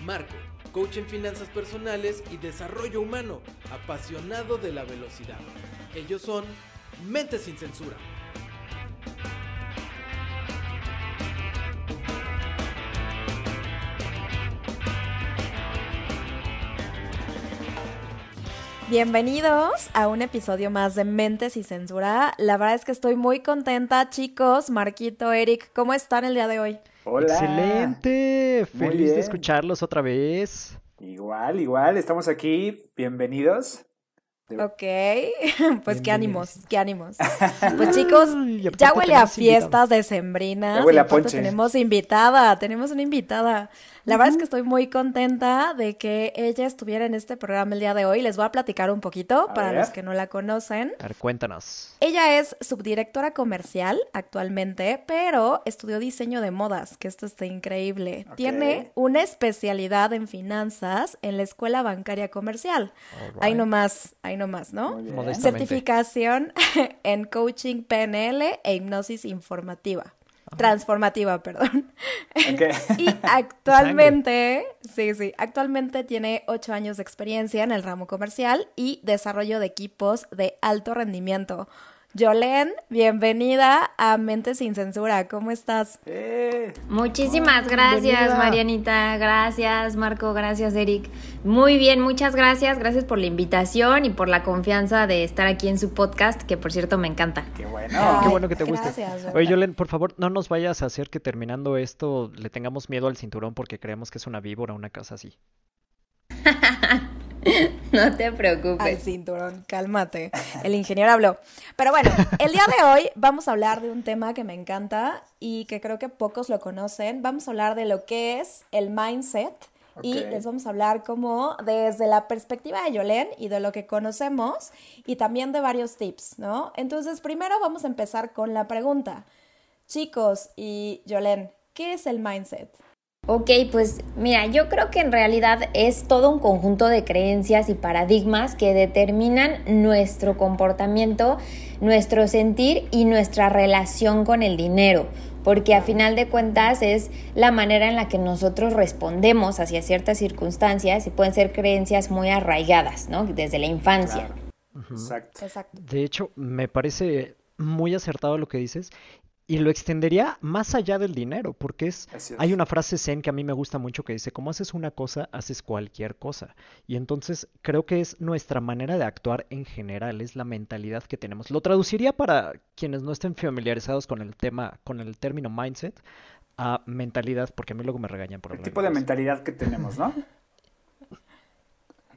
Marco, coach en finanzas personales y desarrollo humano, apasionado de la velocidad. Ellos son Mente sin Censura. Bienvenidos a un episodio más de Mentes y Censura. La verdad es que estoy muy contenta, chicos. Marquito, Eric, ¿cómo están el día de hoy? Hola. Excelente. Muy Feliz de escucharlos otra vez. Igual, igual, estamos aquí. Bienvenidos. De- Ok, pues qué ánimos, qué ánimos. Pues chicos, ya huele a fiestas decembrinas. Ya huele a ponche. Tenemos invitada, tenemos una invitada. La verdad es que estoy muy contenta de que ella estuviera en este programa el día de hoy. Les voy a platicar un poquito A para ver. los que no la conocen. A ver, cuéntanos. Ella es subdirectora comercial actualmente, pero estudió diseño de modas, que esto está increíble. Tiene una especialidad en finanzas en la Escuela Bancaria Comercial. Alright. Ahí nomás, ahí nomás, ¿no? Certificación en coaching PNL e hipnosis informativa. Transformativa, perdón. Y actualmente, sí, sí, actualmente tiene ocho años de experiencia en el ramo comercial y desarrollo de equipos de alto rendimiento. Yolén, bienvenida a Mente Sin Censura. ¿Cómo estás? Eh, Muchísimas gracias, bienvenida. Marianita. Gracias, Marco. Gracias, Eric. Muy bien, muchas gracias. Gracias por la invitación y por la confianza de estar aquí en su podcast, que por cierto me encanta. qué bueno. Ay, Qué bueno que te guste. gracias, Oye, Yolén. Por favor, no nos vayas a hacer que terminando esto le tengamos miedo al cinturón porque creemos que es una víbora, una casa así. No te Al preocupes. cinturón, cálmate. El ingeniero habló. Pero bueno, el día de hoy vamos a hablar de un tema que me encanta y que creo que pocos lo conocen. Vamos a hablar de lo que es el mindset y les vamos a hablar como desde la perspectiva de Yolén y de lo que conocemos y también de varios tips, ¿no? Entonces, primero vamos a empezar con la pregunta. Chicos y Yolén, ¿qué es el mindset? Ok, pues mira, yo creo que en realidad es todo un conjunto de creencias y paradigmas que determinan nuestro comportamiento, nuestro sentir y nuestra relación con el dinero, porque a final de cuentas es la manera en la que nosotros respondemos hacia ciertas circunstancias y pueden ser creencias muy arraigadas, ¿no? Desde la infancia. Claro. Exacto. Exacto. De hecho, me parece muy acertado lo que dices y lo extendería más allá del dinero, porque es, hay una frase zen que a mí me gusta mucho que dice, como haces una cosa, haces cualquier cosa. Y entonces creo que es nuestra manera de actuar en general, es la mentalidad que tenemos. Lo traduciría para quienes no estén familiarizados con el tema, con el término mindset, a mentalidad, porque a mí luego me regañan por El tipo de mentalidad que tenemos, ¿no?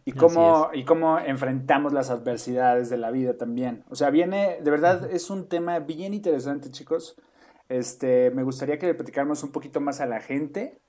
Y cómo, y cómo enfrentamos las adversidades de la vida también. O sea, viene, de verdad, es un tema bien interesante, chicos. Este, me gustaría que le platicáramos un poquito más a la gente.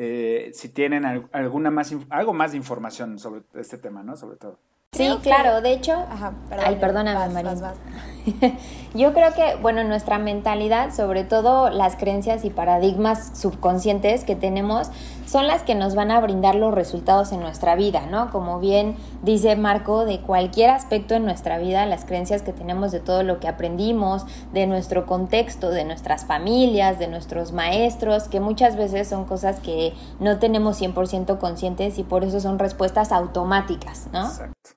eh, si tienen al- alguna más, algo más de información sobre este tema, ¿no? Sobre todo. Sí, claro, de hecho, Ajá, perdón. Ay, perdóname, vas, María. vas, vas. Yo creo que, bueno, nuestra mentalidad, sobre todo las creencias y paradigmas subconscientes que tenemos, son las que nos van a brindar los resultados en nuestra vida, ¿no? Como bien dice Marco, de cualquier aspecto en nuestra vida, las creencias que tenemos de todo lo que aprendimos, de nuestro contexto, de nuestras familias, de nuestros maestros, que muchas veces son cosas que no tenemos 100% conscientes y por eso son respuestas automáticas, ¿no? Exacto.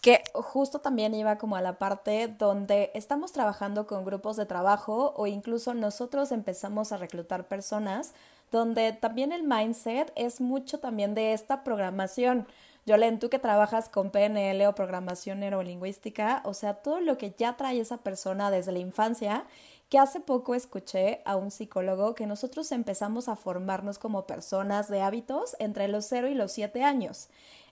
Que justo también iba como a la parte donde estamos trabajando con grupos de trabajo o incluso nosotros empezamos a reclutar personas donde también el mindset es mucho también de esta programación. Yolén, tú que trabajas con PNL o programación neurolingüística, o sea, todo lo que ya trae esa persona desde la infancia, que hace poco escuché a un psicólogo que nosotros empezamos a formarnos como personas de hábitos entre los 0 y los 7 años.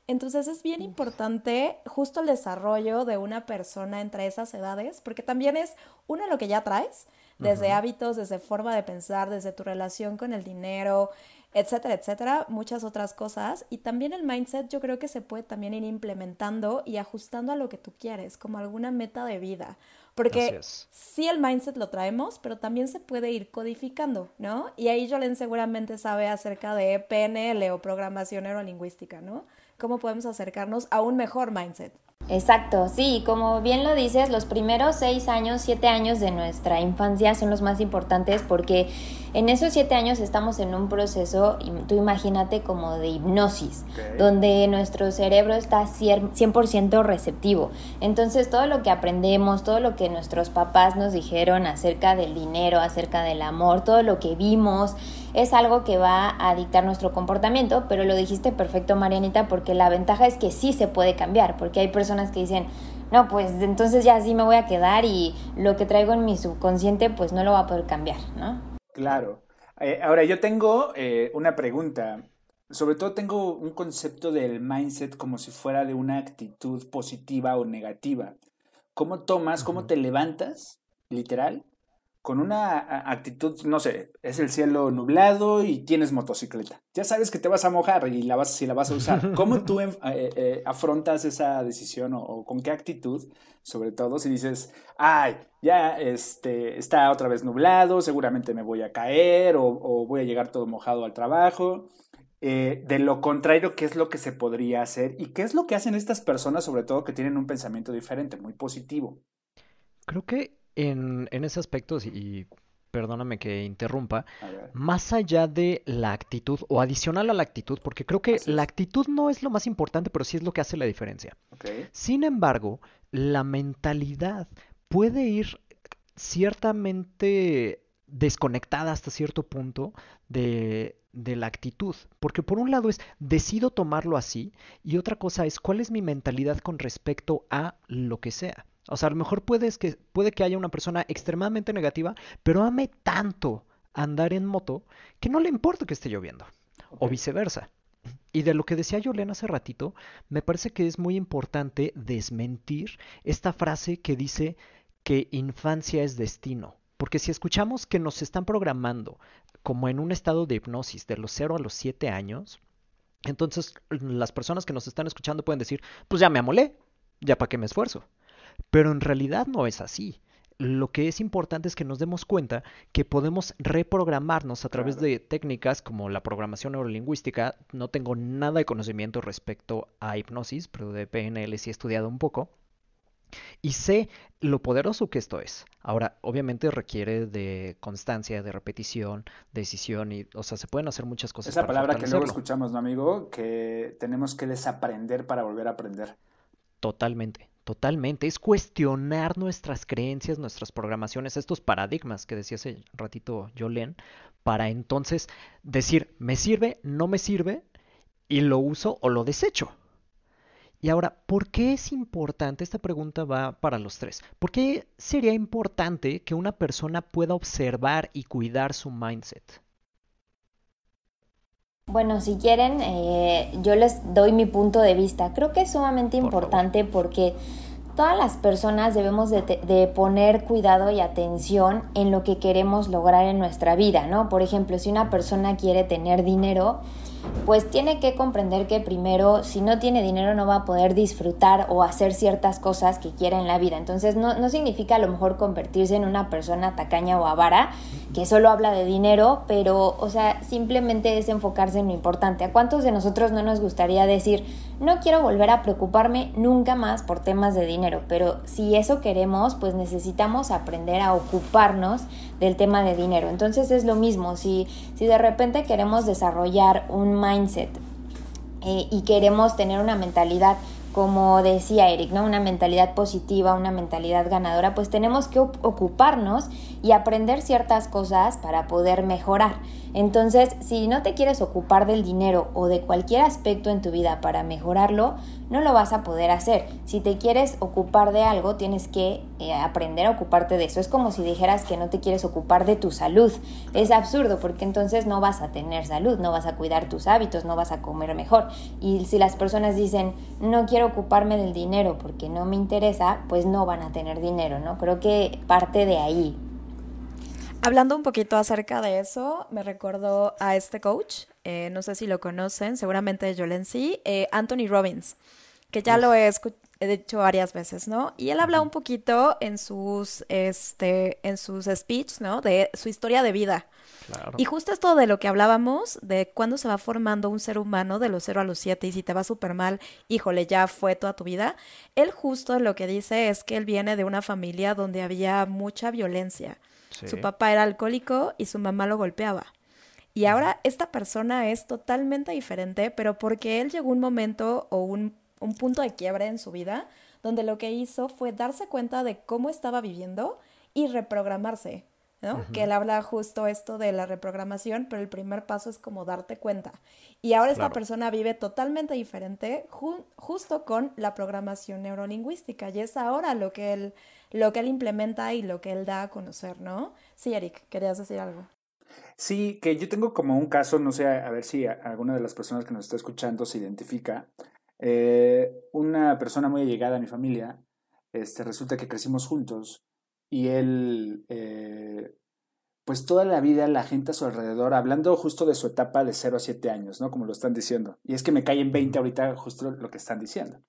Entonces es bien importante justo el desarrollo de una persona entre esas edades, porque también es uno lo que ya traes, desde hábitos, desde forma de pensar, desde tu relación con el dinero, etcétera, etcétera, muchas otras cosas. Y también el mindset yo creo que se puede también ir implementando y ajustando a lo que tú quieres, como alguna meta de vida. Porque sí el mindset lo traemos, pero también se puede ir codificando, ¿no? Y ahí Jolen seguramente sabe acerca de PNL o programación neurolingüística, ¿no? Cómo podemos acercarnos a un mejor mindset. Exacto, sí, como bien lo dices, los primeros seis años, siete años de nuestra infancia son los más importantes porque en esos siete años estamos en un proceso, tú imagínate como de hipnosis, donde nuestro cerebro está 100% receptivo. Entonces todo lo que aprendemos, todo lo que nuestros papás nos dijeron acerca del dinero, acerca del amor, todo lo que vimos, es algo que va a dictar nuestro comportamiento, pero lo dijiste perfecto, Marianita, porque la ventaja es que sí se puede cambiar, porque hay personas que dicen, no, pues entonces ya sí me voy a quedar y lo que traigo en mi subconsciente pues no lo va a poder cambiar, ¿no? Claro. Eh, ahora yo tengo eh, una pregunta. Sobre todo tengo un concepto del mindset como si fuera de una actitud positiva o negativa. ¿Cómo tomas, cómo te levantas, literal, con una actitud, no sé, es el cielo nublado y tienes motocicleta. Ya sabes que te vas a mojar y la vas, si la vas a usar. ¿Cómo tú eh, eh, afrontas esa decisión o, con qué actitud? Sobre todo si dices, ay, ya este, está otra vez nublado, seguramente me voy a caer o, voy a llegar todo mojado al trabajo. Eh, de lo contrario, ¿qué es lo que se podría hacer? ¿Y qué es lo que hacen estas personas, sobre todo que tienen un pensamiento diferente, muy positivo? Creo que en, ese aspecto, y perdóname que interrumpa, más allá de la actitud o adicional a la actitud, porque creo que la actitud no es lo más importante, pero sí es lo que hace la diferencia. Sin embargo, la mentalidad puede ir ciertamente desconectada hasta cierto punto de, de, la actitud. Porque por un lado es, decido tomarlo así, y otra cosa es, ¿cuál es mi mentalidad con respecto a lo que sea? O sea, a lo mejor puede que, puede que haya una persona extremadamente negativa, pero ame tanto andar en moto que no le importa que esté lloviendo. O viceversa. Y de lo que decía Yolena hace ratito, me parece que es muy importante desmentir esta frase que dice que infancia es destino. Porque si escuchamos que nos están programando como en un estado de hipnosis de los 0 a los 7 años, entonces las personas que nos están escuchando pueden decir, pues ya me amolé, ya para qué me esfuerzo. Pero en realidad no es así. Lo que es importante es que nos demos cuenta que podemos reprogramarnos a través de técnicas como la programación neurolingüística. No tengo nada de conocimiento respecto a hipnosis, pero de PNL sí he estudiado un poco. Y sé lo poderoso que esto es. Ahora, obviamente requiere de constancia, de repetición, decisión y, o sea, se pueden hacer muchas cosas. Esa palabra que luego escuchamos, ¿no, amigo? Que tenemos que desaprender para volver a aprender. Totalmente. Totalmente, es cuestionar nuestras creencias, nuestras programaciones, estos paradigmas que decía hace ratito Jolene, para entonces decir, me sirve, no me sirve, y lo uso o lo desecho. Y ahora, ¿por qué es importante? Esta pregunta va para los tres. ¿Por qué sería importante que una persona pueda observar y cuidar su mindset? Bueno, si quieren, eh, yo les doy mi punto de vista. Creo que es sumamente importante porque todas las personas debemos de, de, poner cuidado y atención en lo que queremos lograr en nuestra vida, ¿no? Por ejemplo, si una persona quiere tener dinero, pues tiene que comprender que primero, si no tiene dinero, no va a poder disfrutar o hacer ciertas cosas que quiera en la vida. Entonces, no, no significa a lo mejor convertirse en una persona tacaña o avara que solo habla de dinero, pero, o sea, simplemente es enfocarse en lo importante. ¿A cuántos de nosotros no nos gustaría decir, no quiero volver a preocuparme nunca más por temas de dinero? Pero si eso queremos, pues necesitamos aprender a ocuparnos del tema de dinero. Entonces es lo mismo, si, si de repente queremos desarrollar un mindset eh, y queremos tener una mentalidad como decía Eric, ¿no? Una mentalidad positiva, una mentalidad ganadora, pues tenemos que ocuparnos y aprender ciertas cosas para poder mejorar. Entonces, si no te quieres ocupar del dinero o de cualquier aspecto en tu vida para mejorarlo, no lo vas a poder hacer. Si te quieres ocupar de algo, tienes que eh, aprender a ocuparte de eso. Es como si dijeras que no te quieres ocupar de tu salud. Es absurdo porque entonces no vas a tener salud, no vas a cuidar tus hábitos, no vas a comer mejor. Y si las personas dicen, no quiero ocuparme del dinero porque no me interesa, pues no van a tener dinero, ¿no? Creo que parte de ahí. Hablando un poquito acerca de eso, me recordó a este coach, eh, no sé si lo conocen, seguramente yo sí, eh, Anthony Robbins, que ya lo he, he dicho varias veces, ¿no? Y él habla un poquito en sus, este, en sus speech, ¿no? De su historia de vida. Y justo esto de lo que hablábamos, de cuándo se va formando un ser humano de los 0 a los 7 y si te va súper mal, híjole, ya fue toda tu vida. Él justo lo que dice es que él viene de una familia donde había mucha violencia. Su papá era alcohólico y su mamá lo golpeaba. Y ahora esta persona es totalmente diferente, pero porque él llegó un momento o un, un punto de quiebre en su vida donde lo que hizo fue darse cuenta de cómo estaba viviendo y reprogramarse. Que él habla justo esto de la reprogramación, pero el primer paso es como darte cuenta. Y ahora esta persona vive totalmente diferente justo con la programación neurolingüística y es ahora lo que él lo que él implementa y lo que él da a conocer, ¿no? Sí, Eric, querías decir algo. Sí, que yo tengo como un caso, no sé, a ver si alguna de las personas que nos está escuchando se identifica. Eh, una persona muy allegada a mi familia, este, resulta que crecimos juntos y él, eh, pues toda la vida la gente a su alrededor, hablando justo de su etapa de 0 a 7 años, ¿no? Como lo están diciendo. Y es que me cae en 20 ahorita justo lo que están diciendo.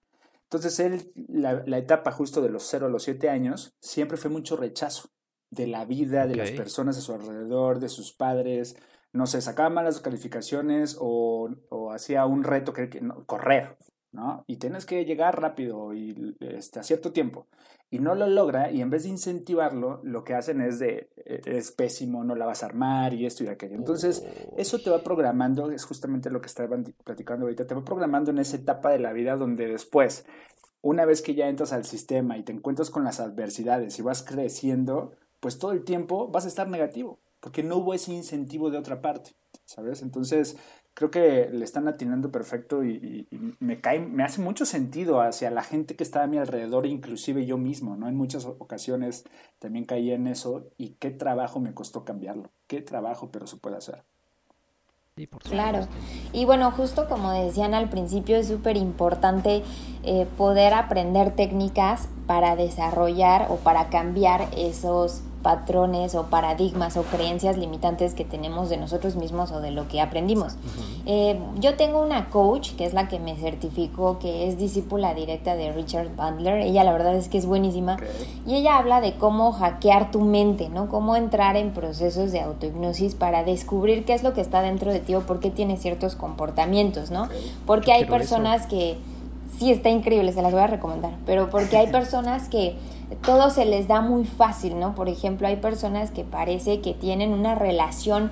Entonces él, la, la etapa justo de los 0 a los 7 años, siempre fue mucho rechazo de la vida, de las personas a su alrededor, de sus padres. No sé, sacaba malas calificaciones o, o hacía un reto que, que no, correr, ¿no? Y tienes que llegar rápido y este, a cierto tiempo y no lo logra y en vez de incentivarlo, lo que hacen es de, eh, es pésimo, no la vas a armar y esto y aquello. Entonces, eso te va programando, es justamente lo que estaban platicando ahorita, te va programando en esa etapa de la vida donde después, una vez que ya entras al sistema y te encuentras con las adversidades y vas creciendo, pues todo el tiempo vas a estar negativo, porque no hubo ese incentivo de otra parte, ¿sabes? Entonces, creo que le están atinando perfecto y, me cae, me hace mucho sentido hacia la gente que está a mi alrededor, inclusive yo mismo, ¿no? En muchas ocasiones también caí en eso y qué trabajo me costó cambiarlo, qué trabajo, pero se puede hacer. claro, y bueno, justo como decían al principio, es súper importante eh, poder aprender técnicas para desarrollar o para cambiar esos patrones o paradigmas o creencias limitantes que tenemos de nosotros mismos o de lo que aprendimos. Eh, yo tengo una coach que es la que me certificó que es discípula directa de Richard Bandler. Ella la verdad es que es buenísima y ella habla de cómo hackear tu mente, ¿no? Cómo entrar en procesos de autohipnosis para descubrir qué es lo que está dentro de ti o por qué tienes ciertos comportamientos, ¿no? Porque hay personas que sí está increíble, se las voy a recomendar, pero porque hay personas que todo se les da muy fácil, ¿no? Por ejemplo, hay personas que parece que tienen una relación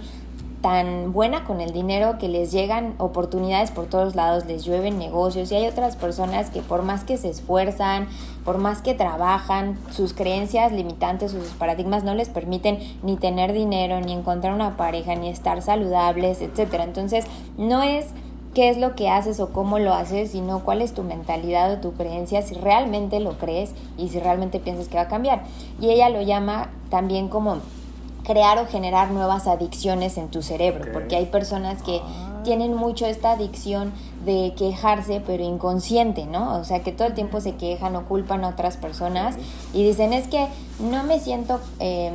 tan buena con el dinero que les llegan oportunidades por todos lados, les llueven negocios y hay otras personas que por más que se esfuerzan, por más que trabajan, sus creencias limitantes sus paradigmas no les permiten ni tener dinero, ni encontrar una pareja, ni estar saludables, etcétera. Entonces, no es qué es lo que haces o cómo lo haces, sino cuál es tu mentalidad o tu creencia, si realmente lo crees y si realmente piensas que va a cambiar. Y ella lo llama también como crear o generar nuevas adicciones en tu cerebro, porque hay personas que ah. Tienen mucho esta adicción de quejarse, pero inconsciente, ¿no? O sea, que todo el tiempo se quejan o culpan a otras personas y dicen, es que no me siento, em,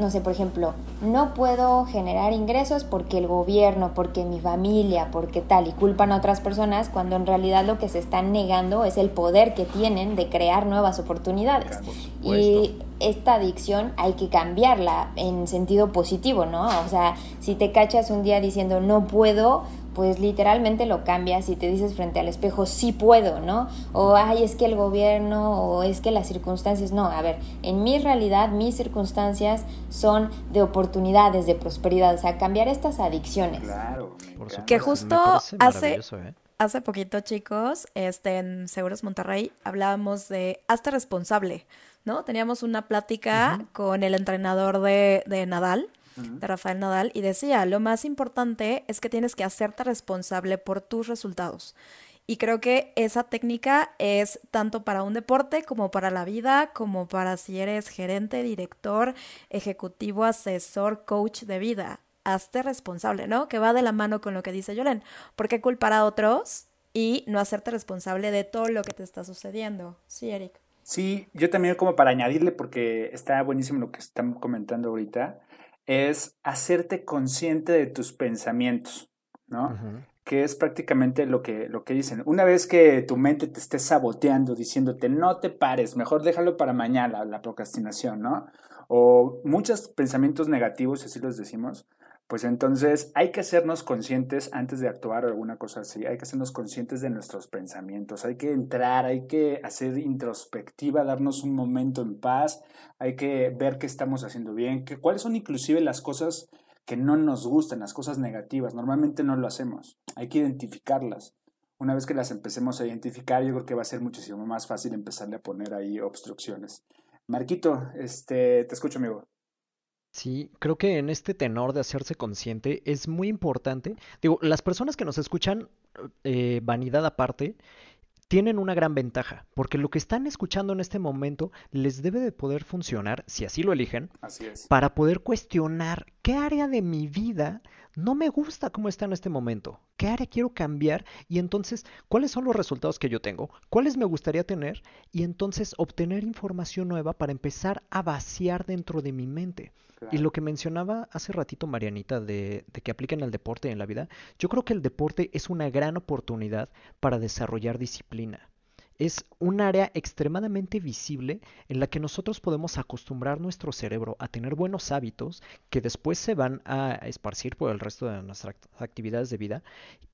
no sé, por ejemplo, no puedo generar ingresos porque el gobierno, porque mi familia, porque tal, y culpan a otras personas cuando en realidad lo que se están negando es el poder que tienen de crear nuevas oportunidades. Y esta adicción hay que cambiarla en sentido positivo, ¿no? O sea, si te cachas un día diciendo no puedo, pues literalmente lo cambias y te dices frente al espejo, sí puedo, ¿no? O, ay, es que el gobierno, o es que las circunstancias, no, a ver, en mi realidad, mis circunstancias son de oportunidades, de prosperidad, o sea, cambiar estas adicciones. Claro. Que justo hace... ¿eh? Hace poquito, chicos, este, en Seguros Monterrey hablábamos de hazte responsable, ¿no? Teníamos una plática con el entrenador de, de Nadal, de Rafael Nadal, y decía, lo más importante es que tienes que hacerte responsable por tus resultados. Y creo que esa técnica es tanto para un deporte como para la vida, como para si eres gerente, director, ejecutivo, asesor, coach de vida. Hazte responsable, ¿no? Que va de la mano con lo que dice Yolen. ¿Por qué culpar a otros y no hacerte responsable de todo lo que te está sucediendo? Sí, Eric. Sí, yo también como para añadirle, porque está buenísimo lo que están comentando ahorita. es hacerte consciente de tus pensamientos, ¿no? Que es prácticamente lo que, lo que dicen. Una vez que tu mente te esté saboteando, diciéndote, no te pares, mejor déjalo para mañana, la procrastinación, ¿no? O muchos pensamientos negativos, así los decimos, pues entonces hay que hacernos conscientes antes de actuar alguna cosa así, hay que hacernos conscientes de nuestros pensamientos, hay que entrar, hay que hacer introspectiva, darnos un momento en paz, hay que ver qué estamos haciendo bien, que, cuáles son inclusive las cosas que no nos gustan, las cosas negativas, normalmente no lo hacemos, hay que identificarlas. Una vez que las empecemos a identificar, yo creo que va a ser muchísimo más fácil empezarle a poner ahí obstrucciones. Marquito, este, te escucho, amigo. Sí, creo que en este tenor de hacerse consciente es muy importante. Digo, las personas que nos escuchan, eh, vanidad aparte, tienen una gran ventaja, porque lo que están escuchando en este momento les debe de poder funcionar, si así lo eligen, así es. para poder cuestionar qué área de mi vida no me gusta cómo está en este momento, qué área quiero cambiar y entonces cuáles son los resultados que yo tengo, cuáles me gustaría tener y entonces obtener información nueva para empezar a vaciar dentro de mi mente. Y lo que mencionaba hace ratito Marianita de, de que apliquen al deporte en la vida, yo creo que el deporte es una gran oportunidad para desarrollar disciplina es un área extremadamente visible en la que nosotros podemos acostumbrar nuestro cerebro a tener buenos hábitos que después se van a esparcir por el resto de nuestras actividades de vida,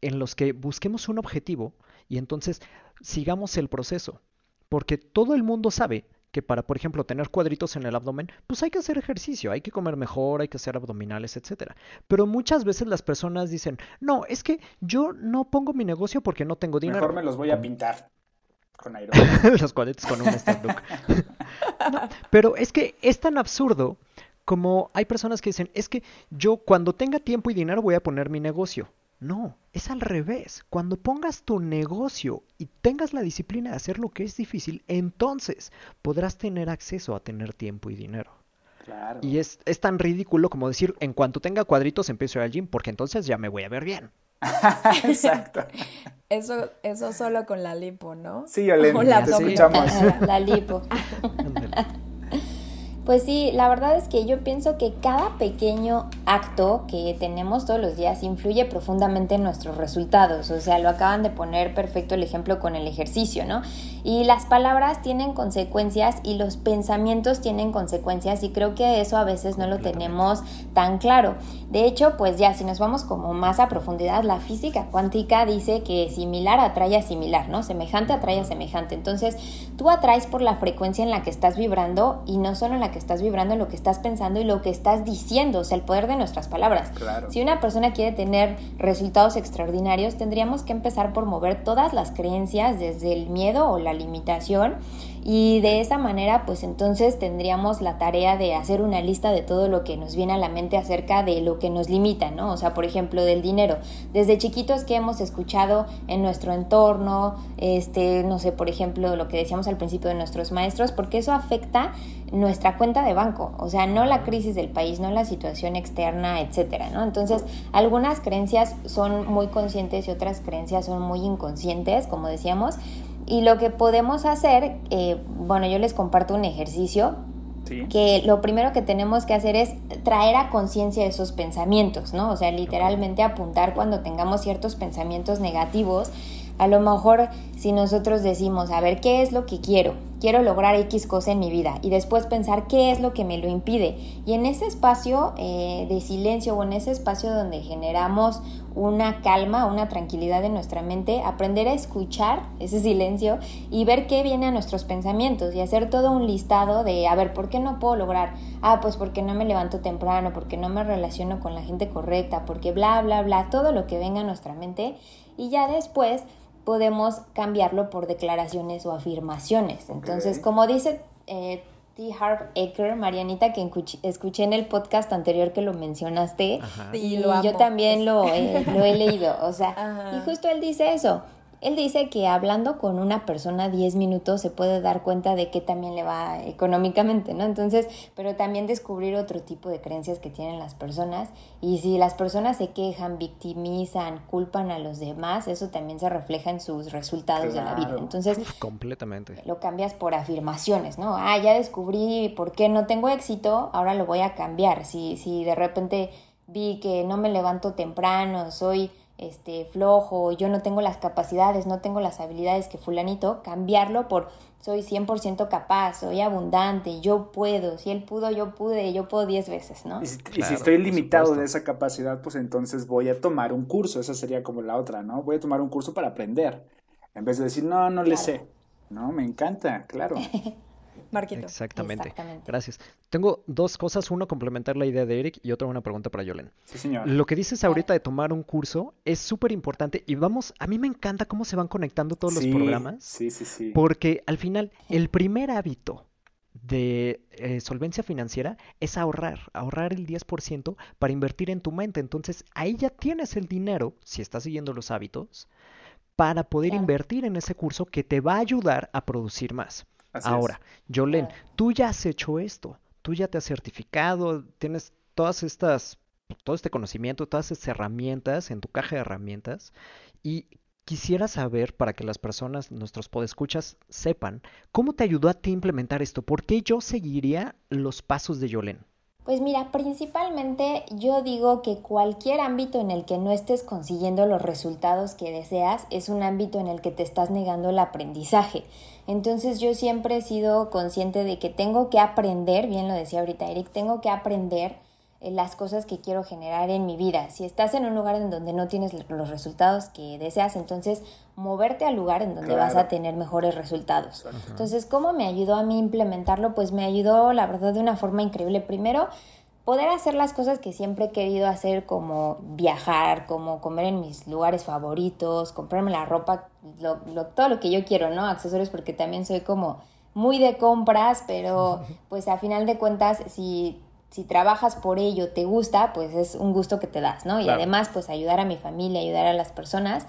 en los que busquemos un objetivo y entonces sigamos el proceso. Porque todo el mundo sabe que para, por ejemplo, tener cuadritos en el abdomen, pues hay que hacer ejercicio, hay que comer mejor, hay que hacer abdominales, etcétera. Pero muchas veces las personas dicen, no, es que yo no pongo mi negocio porque no tengo dinero. Mejor me los voy a pintar con Los cuadritos con un pero es que es tan absurdo como hay personas que dicen, es que yo cuando tenga tiempo y dinero voy a poner mi negocio. No, es al revés. Cuando pongas tu negocio y tengas la disciplina de hacer lo que es difícil, entonces podrás tener acceso a tener tiempo y dinero. Claro. Y es, es tan ridículo como decir, en cuanto tenga cuadritos empiezo a ir al gym, porque entonces ya me voy a ver bien. Exacto. Eso, eso solo con la lipo, ¿no? Sí, Olena, la, te escuchamos. La lipo. Pues sí, la verdad es que yo pienso que cada pequeño acto que tenemos todos los días influye profundamente en nuestros resultados. O sea, lo acaban de poner perfecto el ejemplo con el ejercicio, ¿no? Y las palabras tienen consecuencias y los pensamientos tienen consecuencias y creo que eso a veces no lo tenemos tan claro. De hecho, pues ya si nos vamos como más a profundidad, la física cuántica dice que similar atrae a similar, ¿no? Semejante atrae a semejante. Entonces, tú atraes por la frecuencia en la que estás vibrando y no solo en la que estás vibrando, en lo que estás pensando y lo que estás diciendo, o sea, el poder de nuestras palabras. Si una persona quiere tener resultados extraordinarios, tendríamos que empezar por mover todas las creencias desde el miedo o la limitación y de esa manera, pues entonces tendríamos la tarea de hacer una lista de todo lo que nos viene a la mente acerca de lo que nos limita, ¿no? O sea, por ejemplo, del dinero. Desde chiquitos que hemos escuchado en nuestro entorno, este, no sé, por ejemplo, lo que decíamos al principio de nuestros maestros, porque eso afecta nuestra cuenta de banco, o sea, no la crisis del país, no la situación externa, etcétera, ¿no? Entonces, algunas creencias son muy conscientes y otras creencias son muy inconscientes, como decíamos, y lo que podemos hacer, eh, bueno, yo les comparto un ejercicio que lo primero que tenemos que hacer es traer a conciencia esos pensamientos, ¿no? O sea, literalmente apuntar cuando tengamos ciertos pensamientos negativos a lo mejor si nosotros decimos, a ver, ¿qué es lo que quiero? Quiero lograr X cosa en mi vida y después pensar qué es lo que me lo impide. Y en ese espacio eh, de silencio o en ese espacio donde generamos una calma, una tranquilidad en nuestra mente, aprender a escuchar ese silencio y ver qué viene a nuestros pensamientos y hacer todo un listado de, a ver, ¿por qué no puedo lograr? Ah, pues porque no me levanto temprano, porque no me relaciono con la gente correcta, porque bla, bla, bla, todo lo que venga a nuestra mente. Y ya después podemos cambiarlo por declaraciones o afirmaciones. Entonces, como dice eh, T. Harv Eker, Marianita, que escuché en el podcast anterior que lo mencionaste, y yo también lo, he leído, o sea, y justo él dice eso, Él dice que hablando con una persona 10 minutos se puede dar cuenta de que también le va económicamente, ¿no? Entonces, pero también descubrir otro tipo de creencias que tienen las personas. Y si las personas se quejan, victimizan, culpan a los demás, eso también se refleja en sus resultados de la vida. Entonces, completamente. Lo cambias por afirmaciones, ¿no? Ah, ya descubrí por qué no tengo éxito, ahora lo voy a cambiar. Si, si de repente vi que no me levanto temprano, soy este, flojo, yo no tengo las capacidades, no tengo las habilidades que fulanito, cambiarlo por soy 100% capaz, soy abundante, yo puedo, si él pudo, yo pude, yo puedo 10 veces, ¿no? Y si, estoy limitado de esa capacidad, pues entonces voy a tomar un curso, esa sería como la otra, ¿no? Voy a tomar un curso para aprender, en vez de decir, no, no le sé, ¿no? Me encanta, claro. Marquito. Exactamente. Gracias. Tengo dos cosas, uno complementar la idea de Eric y otra una pregunta para Yolen. Sí, señor. Lo que dices ahorita de tomar un curso es súper importante y vamos, a mí me encanta cómo se van conectando todos los programas. Sí, sí, sí. Porque al final, el primer hábito de eh, solvencia financiera es ahorrar, ahorrar el 10% para invertir en tu mente. Entonces, ahí ya tienes el dinero, si estás siguiendo los hábitos, para poder invertir en ese curso que te va a ayudar a producir más. Ahora, Jolene, tú ya has hecho esto, tú ya te has certificado, tienes todas estas, todo este conocimiento, todas estas herramientas en tu caja de herramientas y quisiera saber para que las personas, nuestros podescuchas, sepan cómo te ayudó a ti implementar esto, por qué yo seguiría los pasos de Jolene. Pues mira, principalmente yo digo que cualquier ámbito en el que no estés consiguiendo los resultados que deseas es un ámbito en el que te estás negando el aprendizaje. Entonces yo siempre he sido consciente de que tengo que aprender, bien lo decía ahorita Eric, tengo que aprender las cosas que quiero generar en mi vida. Si estás en un lugar en donde no tienes los resultados que deseas, entonces moverte al lugar en donde vas a tener mejores resultados. Entonces, ¿cómo me ayudó a mí implementarlo? Pues me ayudó, la verdad, de una forma increíble. Primero, poder hacer las cosas que siempre he querido hacer, como viajar, como comer en mis lugares favoritos, comprarme la ropa, todo lo que yo quiero, ¿no? Accesorios, porque también soy como muy de compras, pero pues a final de cuentas, si si trabajas por ello, te gusta, pues es un gusto que te das, ¿no? Y además, pues ayudar a mi familia, ayudar a las personas,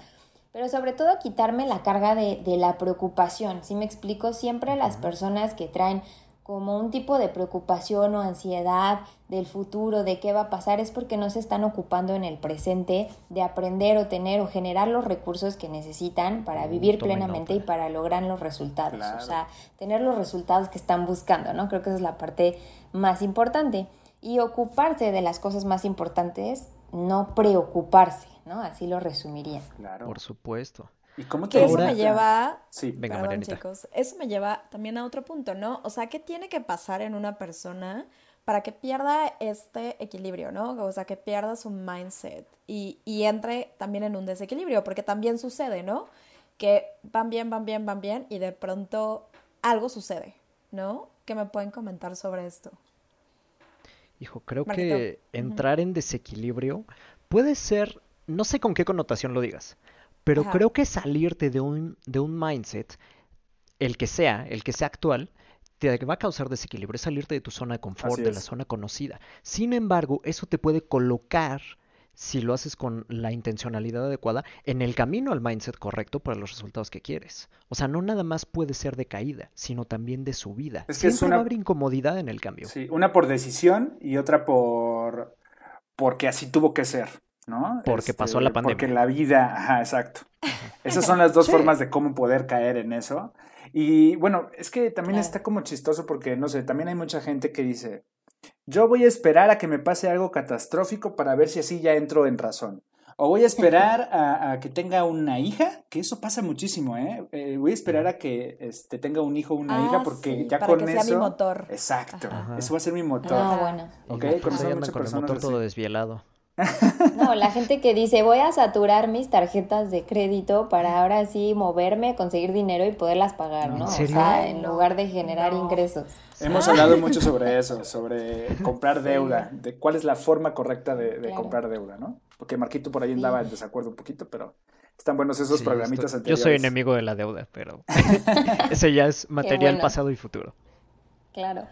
pero sobre todo quitarme la carga de, de la preocupación. Si me explico, siempre las personas que traen como un tipo de preocupación o ansiedad del futuro, de qué va a pasar, es porque no se están ocupando en el presente de aprender o tener o generar los recursos que necesitan para vivir plenamente y para lograr los resultados. O sea, tener los resultados que están buscando, ¿no? Creo que esa es la parte más importante. Y ocuparse de las cosas más importantes, no preocuparse, ¿no? Así lo resumiría. Claro. Por supuesto. ¿Y cómo te eso me lleva, sí. Venga, perdón, chicos, eso me lleva también a otro punto, ¿no? O sea, ¿qué tiene que pasar en una persona para que pierda este equilibrio, ¿no? O sea, que pierda su mindset y, y entre también en un desequilibrio, porque también sucede, ¿no? Que van bien, van bien, van bien y de pronto algo sucede, ¿no? ¿Qué me pueden comentar sobre esto? Hijo, creo que entrar en desequilibrio puede ser, no sé con qué connotación lo digas, pero creo que salirte de un, de un mindset, el que sea, el que sea actual, te va a causar desequilibrio, es salirte de tu zona de confort, de la zona conocida. Sin embargo, eso te puede colocar, si lo haces con la intencionalidad adecuada, en el camino al mindset correcto para los resultados que quieres. O sea, no nada más puede ser de caída, sino también de subida. Es que Siempre es una... va a haber incomodidad en el cambio. Sí, una por decisión y otra por porque así tuvo que ser. ¿No? Porque pasó la este, pandemia. Porque la vida, ajá, exacto. Esas son las dos formas de cómo poder caer en eso. Y bueno, es que también está como chistoso porque, no sé, también hay mucha gente que dice, yo voy a esperar a que me pase algo catastrófico para ver si así ya entro en razón. O voy a esperar a, que tenga una hija, que eso pasa muchísimo, ¿eh? eh voy a esperar a que este, tenga un hijo o una hija ah, porque ya con eso... Sea mi motor. Exacto, eso va a ser mi motor. Ah, bueno. Ok, con, con el motor todo desvielado. No, la gente que dice voy a saturar mis tarjetas de crédito para ahora sí moverme, conseguir dinero y poderlas pagar, ¿no? O sea, en lugar de generar ingresos. Hemos hablado mucho sobre eso, sobre comprar deuda, de cuál es la forma correcta de, comprar deuda, ¿no? Porque Marquito por ahí andaba en desacuerdo un poquito, pero están buenos esos programitas anteriores. Yo soy enemigo de la deuda, pero ese ya es material pasado y futuro. Claro.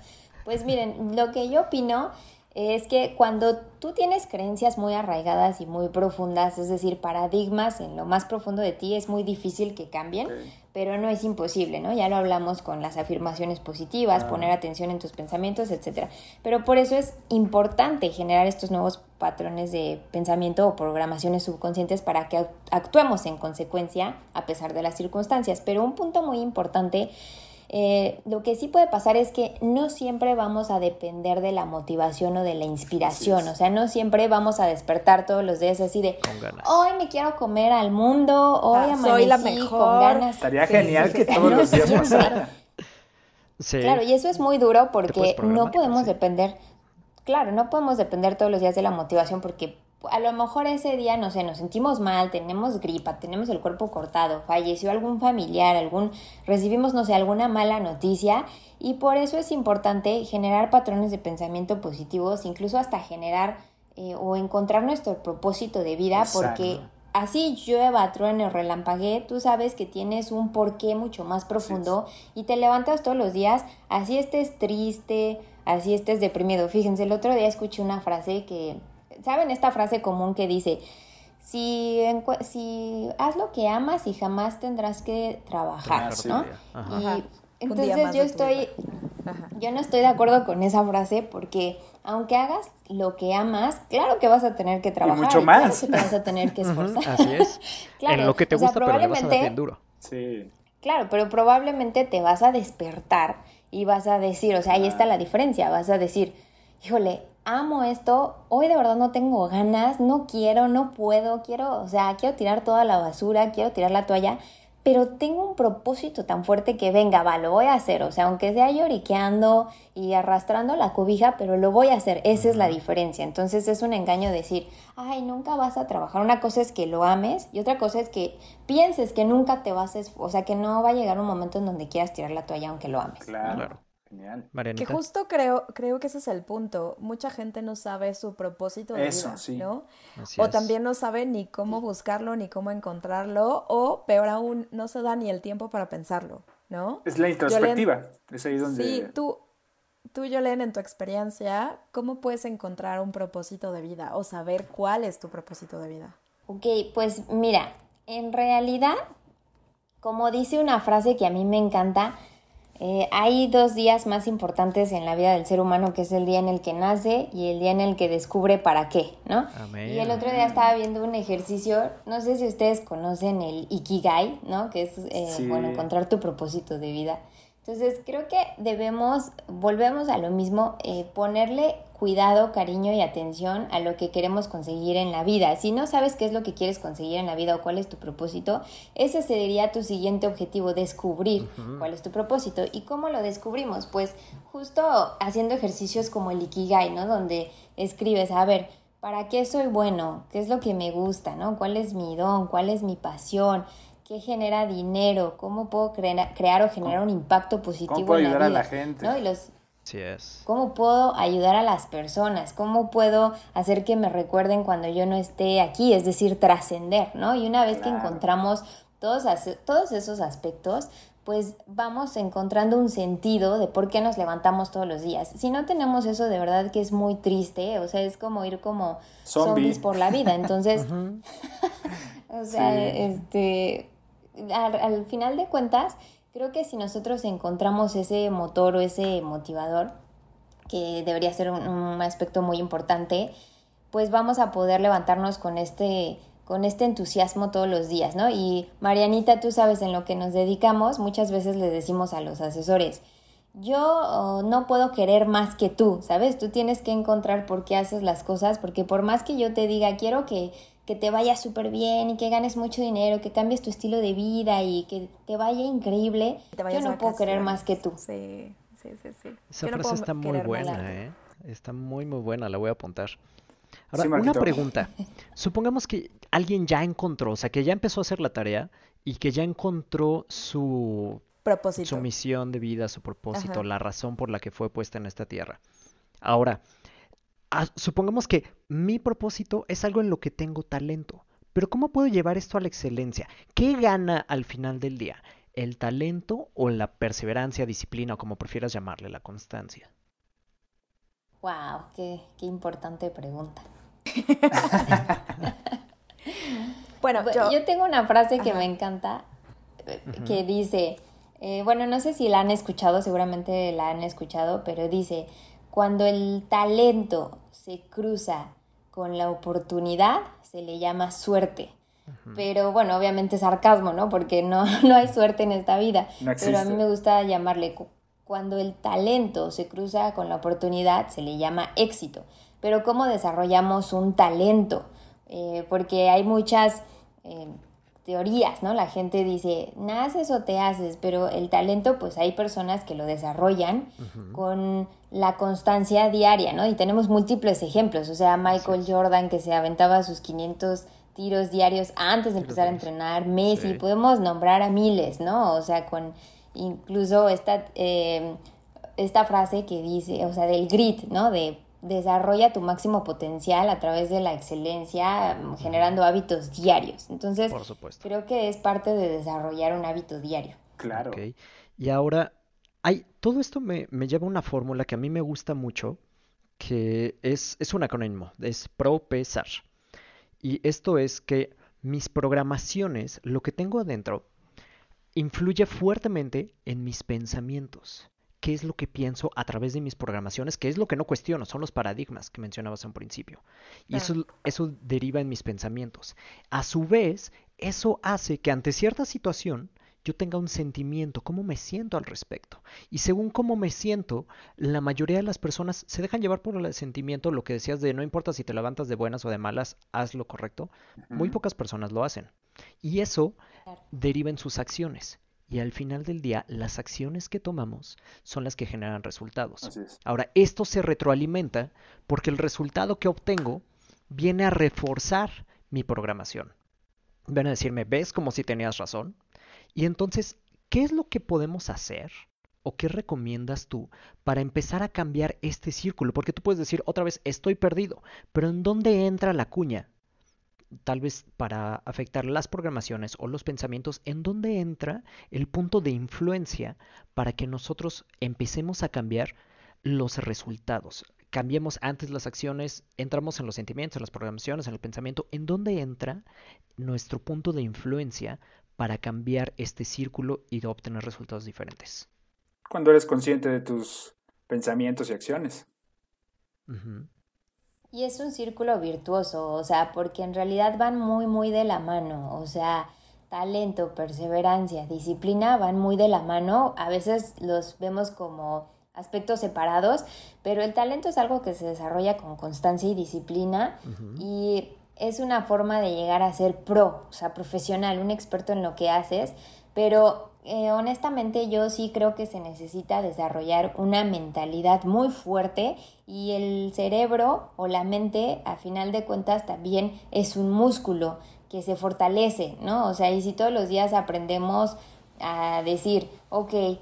Pues miren, lo que yo opino es que cuando tú tienes creencias muy arraigadas y muy profundas, es decir, paradigmas en lo más profundo de ti, es muy difícil que cambien, pero no es imposible, ¿no? Ya lo hablamos con las afirmaciones positivas, poner atención en tus pensamientos, etc. Pero por eso es importante generar estos nuevos patrones de pensamiento o programaciones subconscientes para que actuemos en consecuencia a pesar de las circunstancias. Pero un punto muy importante eh, lo que sí puede pasar es que no siempre vamos a depender de la motivación o de la inspiración, o sea, no siempre vamos a despertar todos los días así de, hoy me quiero comer al mundo, hoy ah, soy la mejor. con ganas. Estaría genial que todos los días pasara. Claro, y eso es muy duro porque no podemos depender, claro, no podemos depender todos los días de la motivación porque a lo mejor ese día, no sé, nos sentimos mal, tenemos gripa, tenemos el cuerpo cortado, falleció algún familiar, algún, recibimos, no sé, alguna mala noticia y por eso es importante generar patrones de pensamiento positivos, incluso hasta generar eh, o encontrar nuestro propósito de vida, porque así llueva, truene, relampaguee, tú sabes que tienes un porqué mucho más profundo y te levantas todos los días, así estés triste, así estés deprimido. Fíjense, el otro día escuché una frase que ¿saben esta frase común que dice, si, si haz lo que amas y jamás tendrás que trabajar, ¿no? Y entonces yo estoy, yo no estoy de acuerdo con esa frase porque aunque hagas lo que amas, claro que vas a tener que trabajar. Y mucho más. Claro que vas a tener que esforzar. Así es. en lo que te gusta, pero le vas a dar bien duro. Sí. Claro, pero probablemente te vas a despertar y vas a decir, o sea, ahí está la diferencia, vas a decir, híjole, amo esto, hoy de verdad no tengo ganas, no quiero, no puedo, quiero, o sea, quiero tirar toda la basura, quiero tirar la toalla, pero tengo un propósito tan fuerte que venga, va, lo voy a hacer, o sea, aunque sea lloriqueando y arrastrando la cobija, pero lo voy a hacer, esa es la diferencia. Entonces es un engaño decir, ay, nunca vas a trabajar. Una cosa es que lo ames y otra cosa es que pienses que nunca te vas a, o sea, que no va a llegar un momento en donde quieras tirar la toalla aunque lo ames. claro. Genial. Que justo creo, creo que ese es el punto. Mucha gente no sabe su propósito de vida, ¿no? o también no sabe ni cómo buscarlo, ni cómo encontrarlo, o peor aún, no se da ni el tiempo para pensarlo, ¿no? Es la introspectiva. es ahí donde. Sí, tú, tú, Yolene, en tu experiencia, ¿cómo puedes encontrar un propósito de vida o saber cuál es tu propósito de vida? Ok, pues mira, en realidad, como dice una frase que a mí me encanta, eh, hay dos días más importantes en la vida del ser humano, que es el día en el que nace y el día en el que descubre para qué, ¿no? Y el otro día estaba viendo un ejercicio, no sé si ustedes conocen el Ikigai, ¿no? Que es, eh, bueno, encontrar tu propósito de vida. Entonces, creo que debemos, volvemos a lo mismo, eh, ponerle cuidado, cariño y atención a lo que queremos conseguir en la vida. Si no sabes qué es lo que quieres conseguir en la vida o cuál es tu propósito, ese sería tu siguiente objetivo, descubrir cuál es tu propósito. ¿Y cómo lo descubrimos? Pues justo haciendo ejercicios como el Ikigai, ¿no? Donde escribes, a ver, ¿para qué soy bueno? ¿Qué es lo que me gusta? ¿No? ¿Cuál es mi don? ¿Cuál es mi pasión? ¿Qué genera dinero? ¿Cómo puedo crear o generar un impacto positivo en la vida? a la gente? ¿no? Y los, ¿Cómo puedo ayudar a las personas? ¿Cómo puedo hacer que me recuerden cuando yo no esté aquí? Es decir, trascender, ¿no? Y una vez que encontramos todos, todos esos aspectos, pues vamos encontrando un sentido de por qué nos levantamos todos los días. Si no tenemos eso, de verdad que es muy triste, o sea, es como ir como zombies por la vida. Entonces, o sea, este, al final de cuentas, Creo que si nosotros encontramos ese motor o ese motivador, que debería ser un, aspecto muy importante, pues vamos a poder levantarnos con este, con este entusiasmo todos los días, ¿no? Y Marianita, tú sabes en lo que nos dedicamos, muchas veces les decimos a los asesores, yo oh, no puedo querer más que tú, ¿sabes? Tú tienes que encontrar por qué haces las cosas, porque por más que yo te diga, quiero que que te vaya súper bien y que ganes mucho dinero, que cambies tu estilo de vida y que te vaya increíble, yo no puedo querer más que tú. Sí, sí, sí. sí. Esa frase está muy buena, ¿eh? Está muy, muy buena, la voy a apuntar. Ahora, una pregunta. Supongamos que alguien ya encontró, o sea, que ya empezó a hacer la tarea y que ya encontró su propósito. Su misión de vida, su propósito, la razón por la que fue puesta en esta tierra. Ahora, Ah, supongamos que mi propósito es algo en lo que tengo talento, pero ¿cómo puedo llevar esto a la excelencia? ¿Qué gana al final del día? ¿El talento o la perseverancia, disciplina o como prefieras llamarle, la constancia? Wow, qué, qué importante pregunta. bueno, yo... tengo una frase que me encanta eh, que dice, eh, bueno, no sé si la han escuchado, seguramente la han escuchado, pero dice, cuando el talento se cruza con la oportunidad, se le llama suerte. Pero bueno, obviamente sarcasmo, ¿no? Porque no, no hay suerte en esta vida. pero a mí me gusta llamarle, cuando el talento se cruza con la oportunidad, se le llama éxito. Pero ¿cómo desarrollamos un talento? Eh, porque hay muchas eh, teorías, ¿no? La gente dice, naces o te haces, pero el talento, pues hay personas que lo desarrollan con la constancia diaria, ¿no? Y tenemos múltiples ejemplos, o sea, Michael Jordan que se aventaba sus 500 tiros diarios antes de empezar a entrenar, Messi, podemos nombrar a miles, ¿no? O sea, con incluso esta, eh, esta frase que dice, o sea, del grit, ¿no? De desarrolla tu máximo potencial a través de la excelencia, generando hábitos diarios. Entonces, creo que es parte de desarrollar un hábito diario. Claro. Y ahora, hay, todo esto me, me lleva a una fórmula que a mí me gusta mucho, que es, es un acrónimo, es PROPESAR. Y esto es que mis programaciones, lo que tengo adentro, influye fuertemente en mis pensamientos qué es lo que pienso a través de mis programaciones, qué es lo que no cuestiono, son los paradigmas que mencionabas en principio. Y eso, eso deriva en mis pensamientos. A su vez, eso hace que ante cierta situación yo tenga un sentimiento, cómo me siento al respecto. Y según cómo me siento, la mayoría de las personas se dejan llevar por el sentimiento, lo que decías de no importa si te levantas de buenas o de malas, haz lo correcto. Muy pocas personas lo hacen. Y eso deriva en sus acciones. Y al final del día, las acciones que tomamos son las que generan resultados. Ahora, esto se retroalimenta porque el resultado que obtengo viene a reforzar mi programación. Viene a decirme, ves como si tenías razón. Y entonces, ¿qué es lo que podemos hacer? ¿O qué recomiendas tú para empezar a cambiar este círculo? Porque tú puedes decir otra vez, estoy perdido, pero ¿en dónde entra la cuña? Tal vez para afectar las programaciones o los pensamientos, en dónde entra el punto de influencia para que nosotros empecemos a cambiar los resultados. Cambiemos antes las acciones, entramos en los sentimientos, en las programaciones, en el pensamiento, en dónde entra nuestro punto de influencia para cambiar este círculo y de obtener resultados diferentes. Cuando eres consciente de tus pensamientos y acciones. Y es un círculo virtuoso, o sea, porque en realidad van muy, muy de la mano, o sea, talento, perseverancia, disciplina van muy de la mano, a veces los vemos como aspectos separados, pero el talento es algo que se desarrolla con constancia y disciplina y es una forma de llegar a ser pro, o sea, profesional, un experto en lo que haces, pero eh, honestamente yo sí creo que se necesita desarrollar una mentalidad muy fuerte y el cerebro o la mente a final de cuentas también es un músculo que se fortalece, ¿no? O sea, y si todos los días aprendemos a decir, ok, eh,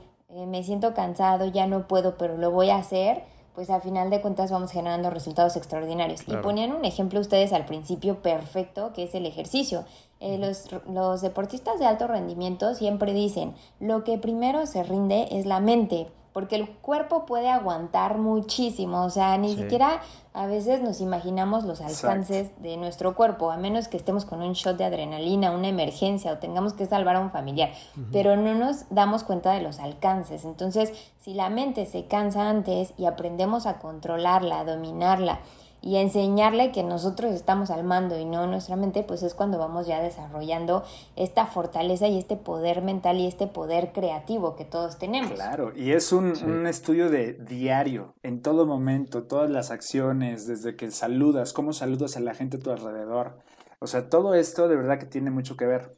me siento cansado, ya no puedo, pero lo voy a hacer, pues a final de cuentas vamos generando resultados extraordinarios. Y ponían un ejemplo ustedes al principio perfecto, que es el ejercicio. Eh, los, los deportistas de alto rendimiento siempre dicen, lo que primero se rinde es la mente, porque el cuerpo puede aguantar muchísimo, o sea, ni siquiera a veces nos imaginamos los alcances de nuestro cuerpo, a menos que estemos con un shot de adrenalina, una emergencia o tengamos que salvar a un familiar, pero no nos damos cuenta de los alcances. Entonces, si la mente se cansa antes y aprendemos a controlarla, a dominarla, y enseñarle que nosotros estamos al mando y no nuestra mente, pues es cuando vamos ya desarrollando esta fortaleza y este poder mental y este poder creativo que todos tenemos. Claro, y es un, un estudio de diario, en todo momento, todas las acciones, desde que saludas, cómo saludas a la gente a tu alrededor. O sea, todo esto de verdad que tiene mucho que ver.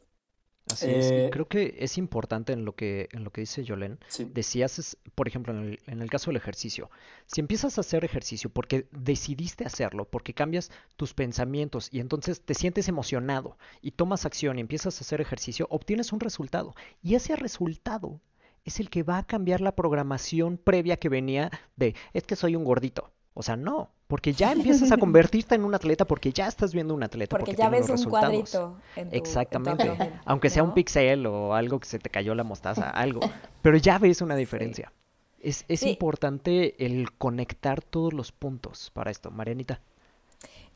Así es. Y eh, creo que es importante en lo que, en lo que dice Yolén. Decías, por ejemplo, en el, en el, caso del ejercicio. Si empiezas a hacer ejercicio porque decidiste hacerlo, porque cambias tus pensamientos y entonces te sientes emocionado y tomas acción y empiezas a hacer ejercicio, obtienes un resultado. Y ese resultado es el que va a cambiar la programación previa que venía de, es que soy un gordito. O sea, no, porque ya empiezas a convertirte en un atleta porque ya estás viendo un atleta. Porque, ya ves un cuadrito. En tu, Exactamente. Aunque sea un pixel o algo que se te cayó la mostaza, algo. Pero ya ves una diferencia. Es, es importante el conectar todos los puntos para esto. Marianita.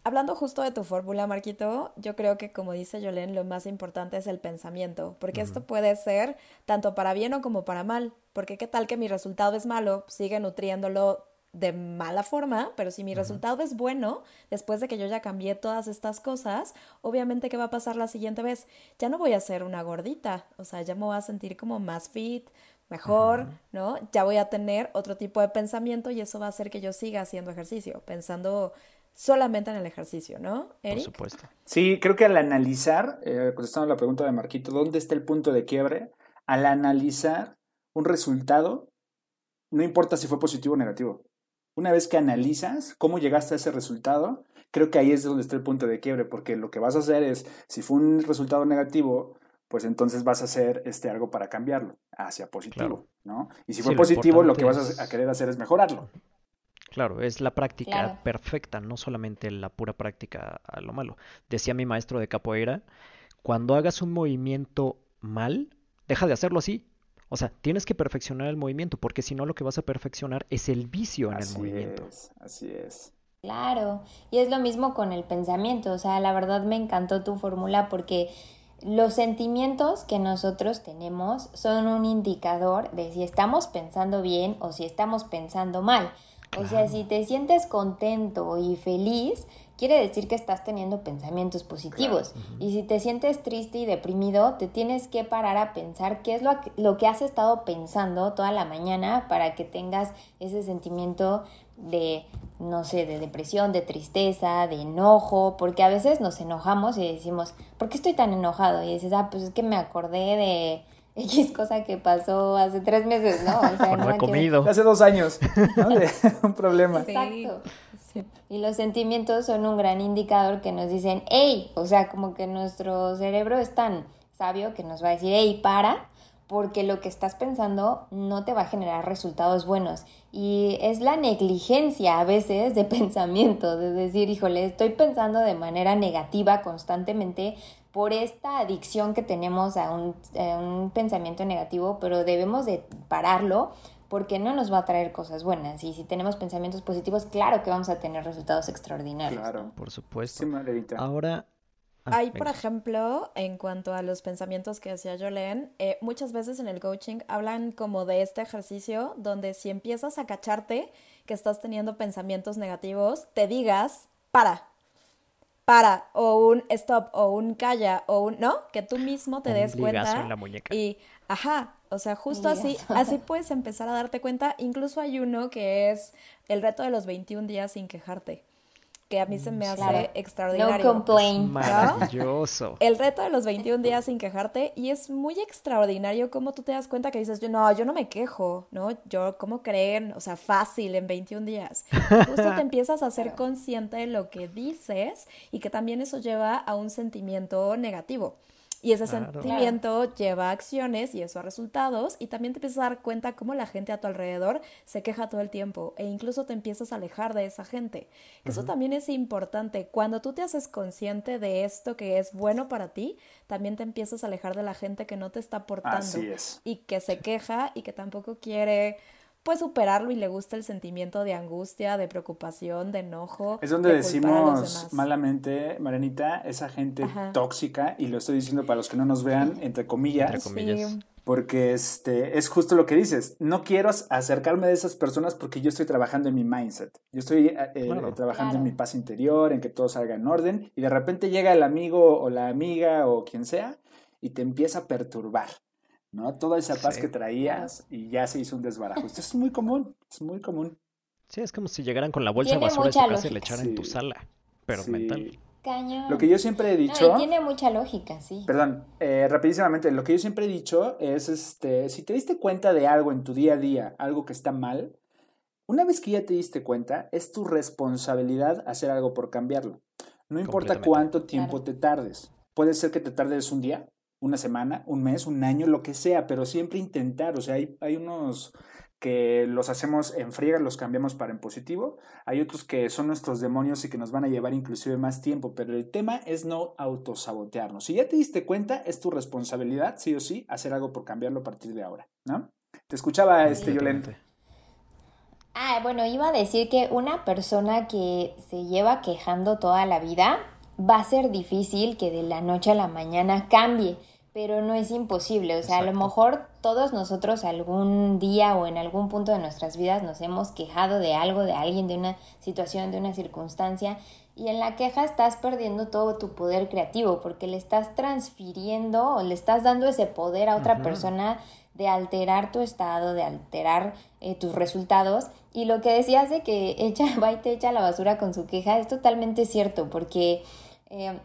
Hablando justo de tu fórmula, Marquito, yo creo que como dice Yolén, lo más importante es el pensamiento, porque esto puede ser tanto para bien o como para mal, porque qué tal que mi resultado es malo, sigue nutriéndolo de mala forma, pero si mi resultado es bueno, después de que yo ya cambié todas estas cosas, obviamente ¿qué va a pasar la siguiente vez? Ya no voy a ser una gordita, o sea, ya me voy a sentir como más fit, mejor, ¿no? Ya voy a tener otro tipo de pensamiento y eso va a hacer que yo siga haciendo ejercicio, pensando solamente en el ejercicio, ¿no? Eric? Por supuesto. Sí, creo que al analizar, eh, contestando la pregunta de Marquito, ¿dónde está el punto de quiebre? Al analizar un resultado, no importa si fue positivo o negativo. Una vez que analizas cómo llegaste a ese resultado, creo que ahí es donde está el punto de quiebre, porque lo que vas a hacer es, si fue un resultado negativo, pues entonces vas a hacer este, algo para cambiarlo hacia positivo, ¿no? Y si fue positivo, lo, que vas a querer hacer es mejorarlo. Claro, es la práctica perfecta, no solamente la pura práctica a lo malo. Decía mi maestro de capoeira, cuando hagas un movimiento mal, deja de hacerlo así. O sea, tienes que perfeccionar el movimiento, porque si no lo que vas a perfeccionar es el vicio en el movimiento. Es, así es. Claro, y es lo mismo con el pensamiento. O sea, la verdad me encantó tu fórmula porque los sentimientos que nosotros tenemos son un indicador de si estamos pensando bien o si estamos pensando mal. O sea, si te sientes contento y feliz, quiere decir que estás teniendo pensamientos positivos. Y si te sientes triste y deprimido, te tienes que parar a pensar qué es lo, lo que has estado pensando toda la mañana para que tengas ese sentimiento de, no sé, de depresión, de tristeza, de enojo, porque a veces nos enojamos y decimos, ¿por qué estoy tan enojado? Y dices, ah, pues es que me acordé de X cosa que pasó hace tres meses, ¿no? O sea, no comido. Hace dos años, ¿no? De un problema. Exacto. Y los sentimientos son un gran indicador que nos dicen, hey, o sea, como que nuestro cerebro es tan sabio que nos va a decir, hey, para, porque lo que estás pensando no te va a generar resultados buenos. Y es la negligencia a veces de pensamiento, de decir, híjole, estoy pensando de manera negativa constantemente por esta adicción que tenemos a un, un pensamiento negativo, pero debemos de pararlo porque no nos va a traer cosas buenas. Y si tenemos pensamientos positivos, claro que vamos a tener resultados extraordinarios. Claro, por supuesto. Sí, Ahora, Ah, Hay, por ejemplo, en cuanto a los pensamientos que decía Jolene, eh, muchas veces en el coaching hablan como de este ejercicio donde si empiezas a cacharte que estás teniendo pensamientos negativos, te digas, para, para, o un stop, o un calla, o un, ¿no? Que tú mismo te des cuenta. En la muñeca. Y, ajá, o sea, justo así, así puedes empezar a darte cuenta. Incluso hay uno que es el reto de los 21 días sin quejarte que a mí se me hace extraordinario. No complain. Maravilloso. El reto de los 21 días sin quejarte y es muy extraordinario cómo tú te das cuenta que dices, yo no, yo no me quejo, ¿no? Yo, ¿cómo creen? O sea, fácil en 21 días. justo te empiezas a ser consciente de lo que dices y que también eso lleva a un sentimiento negativo. Y ese sentimiento lleva a acciones y eso a resultados y también te empiezas a dar cuenta cómo la gente a tu alrededor se queja todo el tiempo e incluso te empiezas a alejar de esa gente. Eso también es importante. Cuando tú te haces consciente de esto que es bueno para ti, también te empiezas a alejar de la gente que no te está aportando y que se queja y que tampoco quiere pues superarlo y le gusta el sentimiento de angustia, de preocupación, de enojo. Es donde decimos malamente, Marenita, esa gente tóxica, y lo estoy diciendo para los que no nos vean, entre comillas. Porque este, es justo lo que dices. No quiero acercarme de esas personas porque yo estoy trabajando en mi mindset. Yo estoy eh, eh, trabajando en mi paz interior, en que todo salga en orden. Y de repente llega el amigo o la amiga o quien sea y te empieza a perturbar. ¿No? Toda esa paz que traías y ya se hizo un desbarajo. Esto es muy común, es muy común. Sí, es como si llegaran con la bolsa de basura de su casa y le echaran en tu sala, pero mental. Cañón. Lo que yo siempre he dicho. tiene mucha lógica, sí. Perdón, eh, rapidísimamente, lo que yo siempre he dicho es: este, si te diste cuenta de algo en tu día a día, algo que está mal, una vez que ya te diste cuenta, es tu responsabilidad hacer algo por cambiarlo. No importa cuánto tiempo te tardes. Puede ser que te tardes un día, una semana, un mes, un año, lo que sea, pero siempre intentar, o sea, hay, hay unos que los hacemos en friega, los cambiamos para en positivo, hay otros que son nuestros demonios y que nos van a llevar inclusive más tiempo, pero el tema es no autosabotearnos. Si ya te diste cuenta, es tu responsabilidad, sí o sí, hacer algo por cambiarlo a partir de ahora, ¿no? Te escuchaba este Yolente. Ah, bueno, iba a decir que una persona que se lleva quejando toda la vida va a ser difícil que de la noche a la mañana cambie, pero no es imposible. O sea, a lo mejor todos nosotros algún día o en algún punto de nuestras vidas nos hemos quejado de algo, de alguien, de una situación, de una circunstancia, y en la queja estás perdiendo todo tu poder creativo porque le estás transfiriendo o le estás dando ese poder a otra persona de alterar tu estado, de alterar eh, tus resultados. Y lo que decías de que echa, va y te echa la basura con su queja es totalmente cierto porque... Eh,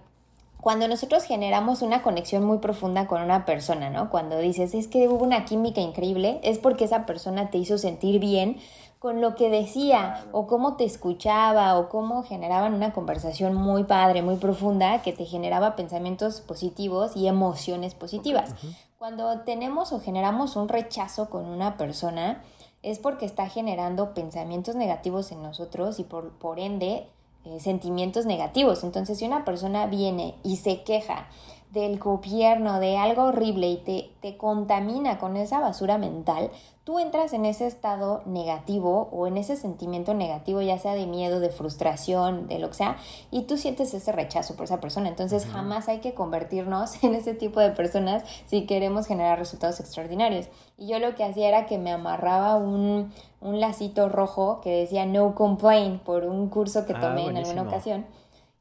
cuando nosotros generamos una conexión muy profunda con una persona, ¿no? Cuando dices, es que hubo una química increíble, es porque esa persona te hizo sentir bien con lo que decía o cómo te escuchaba o cómo generaban una conversación muy padre, muy profunda que te generaba pensamientos positivos y emociones positivas. Cuando tenemos o generamos un rechazo con una persona es porque está generando pensamientos negativos en nosotros y por, por ende eh, sentimientos negativos. Entonces, si una persona viene y se queja del gobierno, de algo horrible y te, te contamina con esa basura mental, tú entras en ese estado negativo o en ese sentimiento negativo, ya sea de miedo, de frustración, de lo que sea, y tú sientes ese rechazo por esa persona. Entonces jamás hay que convertirnos en ese tipo de personas si queremos generar resultados extraordinarios. Y yo lo que hacía era que me amarraba un, un lacito rojo que decía no complain por un curso que ah, tomé en alguna ocasión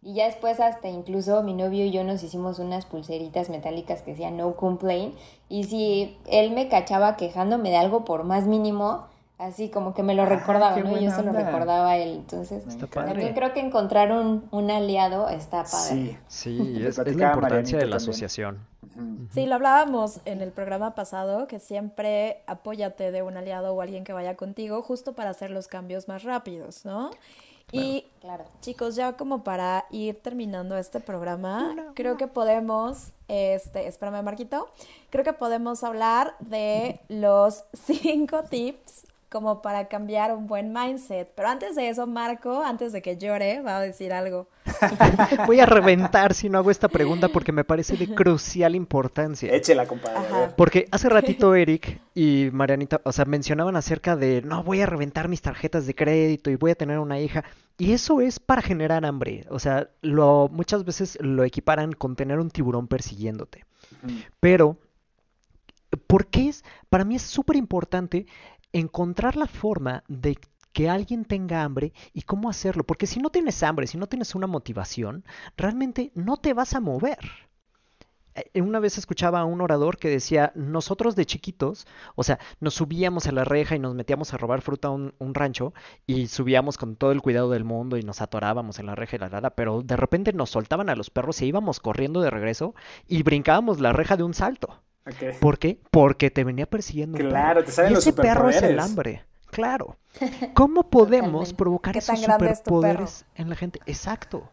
y ya después hasta incluso mi novio y yo nos hicimos unas pulseritas metálicas que decían no complain. Y si él me cachaba quejándome de algo por más mínimo, así como que me lo ah, recordaba, ¿no? Yo se lo recordaba a él. Entonces, también creo que encontrar un, un aliado está padre. Sí, sí es, la importancia de la asociación. Sí, lo hablábamos en el programa pasado, que siempre apóyate de un aliado o alguien que vaya contigo, justo para hacer los cambios más rápidos, ¿no? Y claro. chicos, ya como para ir terminando este programa, creo que podemos, este, espérame Marquito, creo que podemos hablar de los cinco tips como para cambiar un buen mindset. Pero antes de eso, Marco, antes de que llore, va a decir algo. Voy a reventar si no hago esta pregunta porque me parece de crucial importancia. Échela, compadre. Porque hace ratito Eric y Marianita, o sea, mencionaban acerca de, no, voy a reventar mis tarjetas de crédito y voy a tener una hija. Y eso es para generar hambre. O sea, lo, muchas veces lo equiparan con tener un tiburón persiguiéndote. Pero, ¿por qué es? Para mí es súper importante encontrar la forma de que alguien tenga hambre y cómo hacerlo. Porque si no tienes hambre, si no tienes una motivación, realmente no te vas a mover. Eh, una vez escuchaba a un orador que decía, nosotros de chiquitos, o sea, nos subíamos a la reja y nos metíamos a robar fruta a un, rancho y subíamos con todo el cuidado del mundo y nos atorábamos en la reja y la lada, pero de repente nos soltaban a los perros e íbamos corriendo de regreso y brincábamos la reja de un salto. ¿Por qué? Porque te venía persiguiendo. Claro, te salen y ese perro es el hambre. Claro. ¿Cómo podemos provocar esos superpoderes en la gente? Exacto.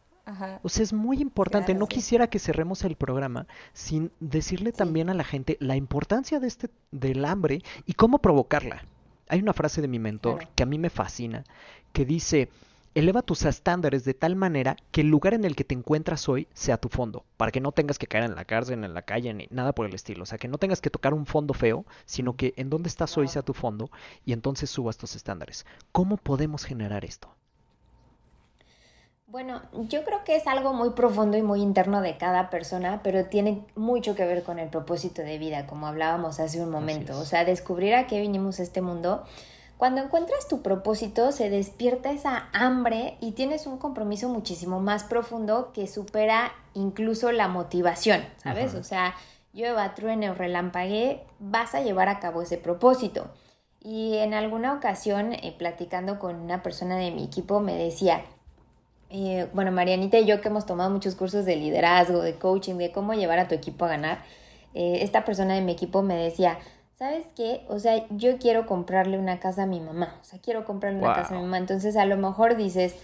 O sea, es muy importante. no quisiera que cerremos el programa sin decirle también a la gente la importancia de este del hambre y cómo provocarla. Hay una frase de mi mentor que a mí me fascina que dice, eleva tus estándares de tal manera que el lugar en el que te encuentras hoy sea tu fondo, para que no tengas que caer en la cárcel, en la calle, ni nada por el estilo. O sea, que no tengas que tocar un fondo feo, sino que en donde estás hoy sea tu fondo y entonces subas tus estándares. ¿Cómo podemos generar esto? Bueno, yo creo que es algo muy profundo y muy interno de cada persona, pero tiene mucho que ver con el propósito de vida, como hablábamos hace un momento. O sea, descubrir a qué vinimos a este mundo cuando encuentras tu propósito, se despierta esa hambre y tienes un compromiso muchísimo más profundo que supera incluso la motivación, ¿sabes? O sea, llueva, truene o relampaguee, vas a llevar a cabo ese propósito. Y en alguna ocasión, eh, platicando con una persona de mi equipo, me decía, eh, bueno, Marianita y yo que hemos tomado muchos cursos de liderazgo, de coaching, de cómo llevar a tu equipo a ganar, eh, esta persona de mi equipo me decía, ¿sabes qué? O sea, yo quiero comprarle una casa a mi mamá, o sea, quiero comprarle una casa a mi mamá, entonces a lo mejor dices,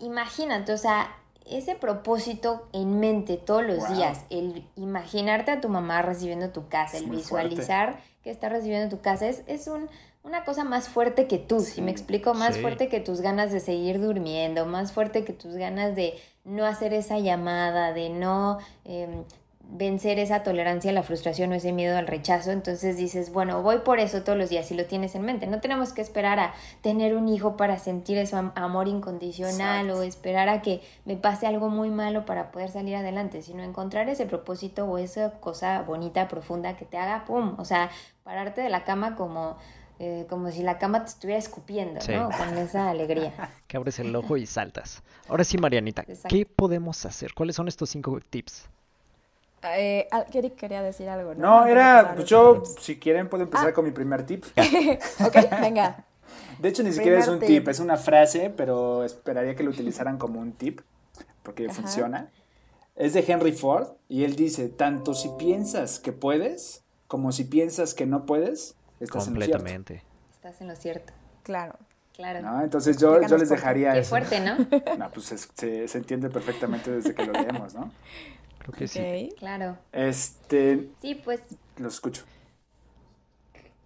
imagínate, o sea, ese propósito en mente todos los días, el imaginarte a tu mamá recibiendo tu casa, el visualizar que está recibiendo tu casa, es, es un, una cosa más fuerte que tú, si me explico, más fuerte que tus ganas de seguir durmiendo, más fuerte que tus ganas de no hacer esa llamada, de no... Em, vencer esa tolerancia a la frustración o ese miedo al rechazo. Entonces dices, bueno, voy por eso todos los días y lo tienes en mente. No tenemos que esperar a tener un hijo para sentir ese amor incondicional o esperar a que me pase algo muy malo para poder salir adelante, sino encontrar ese propósito o esa cosa bonita, profunda que te haga, ¡pum! O sea, pararte de la cama como... Eh, como si la cama te estuviera escupiendo, ¿no? Con esa alegría. que abres el ojo y saltas. Ahora sí, Marianita, ¿qué podemos hacer? ¿Cuáles son estos cinco tips? Eh, quería decir algo, ¿no? No, era, pues yo, si quieren, puedo empezar ah. con mi primer tip. ok, venga. De hecho, ni siquiera es un tip. es una frase, pero esperaría que lo utilizaran como un tip, porque funciona. Es de Henry Ford, y él dice, tanto si piensas que puedes, como si piensas que no puedes, estás en lo cierto. Estás en lo cierto. Claro. Claro. ¿No? Entonces yo, yo les dejaría Qué fuerte, ¿no? No, pues se, se, entiende perfectamente desde que lo leemos, ¿no? Creo que sí. Claro. Este. Sí, pues. Lo escucho.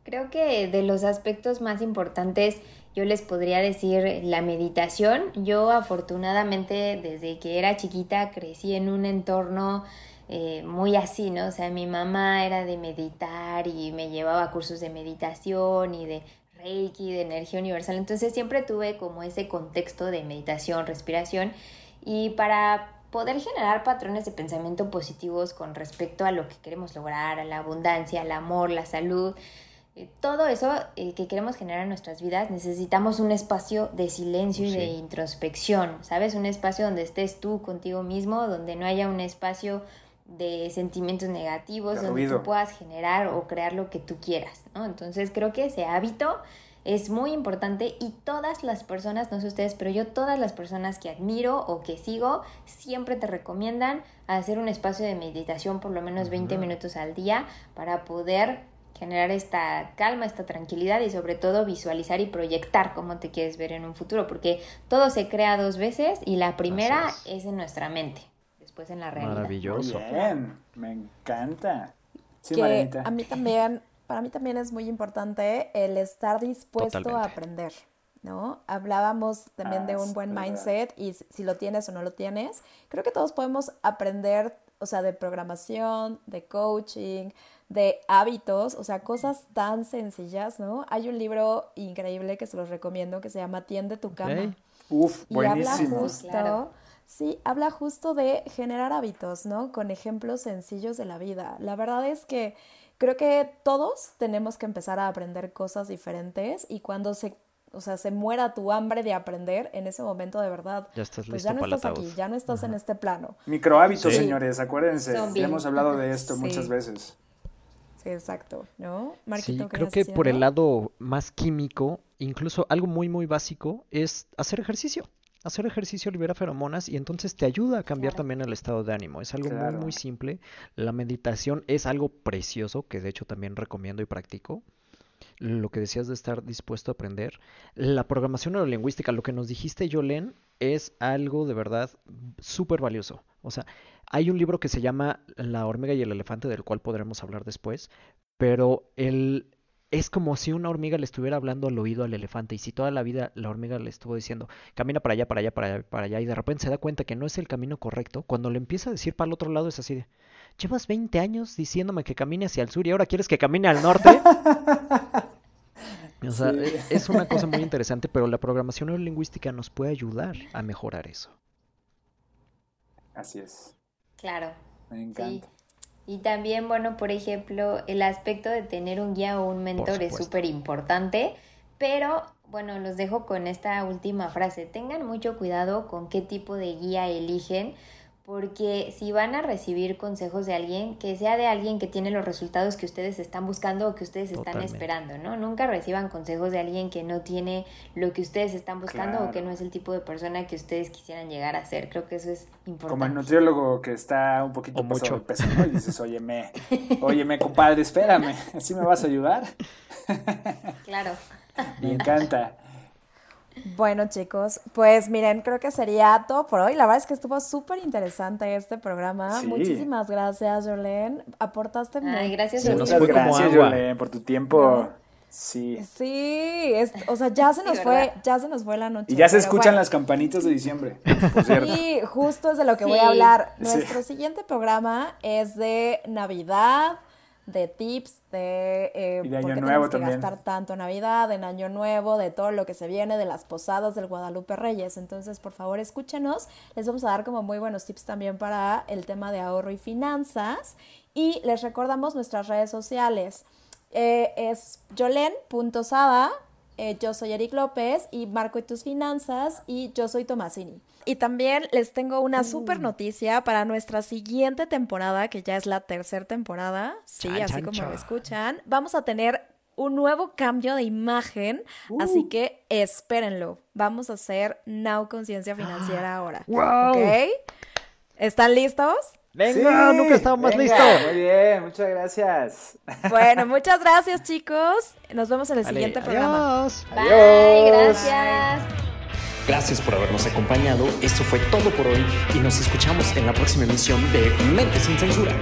Creo que de los aspectos más importantes yo les podría decir la meditación. Yo afortunadamente desde que era chiquita crecí en un entorno eh, muy así, ¿no? O sea, mi mamá era de meditar y me llevaba a cursos de meditación y de Reiki, de energía universal. Entonces siempre tuve como ese contexto de meditación, respiración. Y para poder generar patrones de pensamiento positivos con respecto a lo que queremos lograr, a la abundancia, al amor, la salud, eh, todo eso eh, que queremos generar en nuestras vidas, necesitamos un espacio de silencio y de introspección, ¿sabes? Un espacio donde estés tú contigo mismo, donde no haya un espacio de sentimientos negativos, donde tú puedas generar o crear lo que tú quieras, ¿no? Entonces creo que ese hábito es muy importante y todas las personas, no sé ustedes, pero yo todas las personas que admiro o que sigo siempre te recomiendan hacer un espacio de meditación por lo menos 20 minutos al día para poder generar esta calma, esta tranquilidad y sobre todo visualizar y proyectar cómo te quieres ver en un futuro, porque todo se crea dos veces y la primera es. en nuestra mente, después en la realidad. Maravilloso. Bien, me encanta. Sí, que a mí también para mí también es muy importante el estar dispuesto a aprender, ¿no? Hablábamos también de ah, un buen mindset y si lo tienes o no lo tienes, creo que todos podemos aprender, o sea, de programación, de coaching, de hábitos, o sea, cosas tan sencillas, ¿no? Hay un libro increíble que se los recomiendo que se llama Tiende tu cama. Uf, buenísimo. Y habla justo, sí, habla justo de generar hábitos, ¿no? Con ejemplos sencillos de la vida. La verdad es que creo que todos tenemos que empezar a aprender cosas diferentes y cuando se o sea, se muera tu hambre de aprender, en ese momento de verdad, ya estás pues ya no estás aquí, ya no estás en este plano. Microhábitos, señores, acuérdense, ya hemos hablado de esto muchas veces. Sí, exacto, ¿no? sí, creo que por el lado más químico, incluso algo muy, muy básico, es hacer ejercicio hacer ejercicio libera feromonas y entonces te ayuda a cambiar también el estado de ánimo. Es algo muy, muy simple. La meditación es algo precioso que de hecho también recomiendo y practico. Lo que decías de estar dispuesto a aprender. La programación neurolingüística, lo que nos dijiste, Yolén, es algo de verdad súper valioso. O sea, hay un libro que se llama La hormiga y el elefante, del cual podremos hablar después, pero el, es como si una hormiga le estuviera hablando al oído al elefante y si toda la vida la hormiga le estuvo diciendo camina para allá, para allá, para allá, para allá y de repente se da cuenta que no es el camino correcto, cuando le empieza a decir para el otro lado es así de, llevas 20 años diciéndome que camine hacia el sur y ahora quieres que camine al norte. o sea, e, es una cosa muy interesante, pero la programación neurolingüística nos puede ayudar a mejorar eso. Así es. Claro. Me encanta. Y también, bueno, por ejemplo, el aspecto de tener un guía o un mentor es súper importante, pero bueno, los dejo con esta última frase. Tengan mucho cuidado con qué tipo de guía eligen, porque si van a recibir consejos de alguien, que sea de alguien que tiene los resultados que ustedes están buscando o que ustedes están esperando, ¿no? Nunca reciban consejos de alguien que no tiene lo que ustedes están buscando o que no es el tipo de persona que ustedes quisieran llegar a ser. Creo que eso es importante. Como el nutriólogo que está un poquito mucho. peso, Y dices, óyeme, óyeme, compadre, espérame, ¿así me vas a ayudar? claro. Me encanta. Bueno, chicos, pues miren, creo que sería todo por hoy. La verdad es que estuvo súper interesante este programa. Muchísimas gracias, Jolene. Aportaste Ay, gracias, Muchas gracias, Jolene, por tu tiempo. Sí. Sí, es, o sea, ya se nos fue, ya se nos fue la noche. Y ya se escuchan las campanitas de diciembre. Sí, justo es de lo que voy a hablar. Nuestro siguiente programa es de Navidad, de tips, de, eh, y de año nuevo que también. gastar tanto en Navidad, en Año Nuevo, de todo lo que se viene, de las posadas del Guadalupe Reyes. Entonces, por favor, escúchenos. Les vamos a dar como muy buenos tips también para el tema de ahorro y finanzas. Y les recordamos nuestras redes sociales. Eh, es jolen.sada, eh, yo soy Eric López y Marco y tus finanzas y yo soy Tomasini. Y también les tengo una super noticia para nuestra siguiente temporada, que ya es la tercera temporada, sí, así como lo escuchan. Vamos a tener un nuevo cambio de imagen, así uh. que espérenlo. Vamos a hacer Now Conciencia Financiera ahora. Wow. ¿Ok? ¿Están listos? Venga, nunca he estado más listo. Muy bien, muchas gracias. Bueno, muchas gracias, chicos. Nos vemos en el siguiente programa. Adiós. Bye, gracias. Gracias por habernos acompañado. Esto fue todo por hoy y nos escuchamos en la próxima emisión de Mente sin Censura.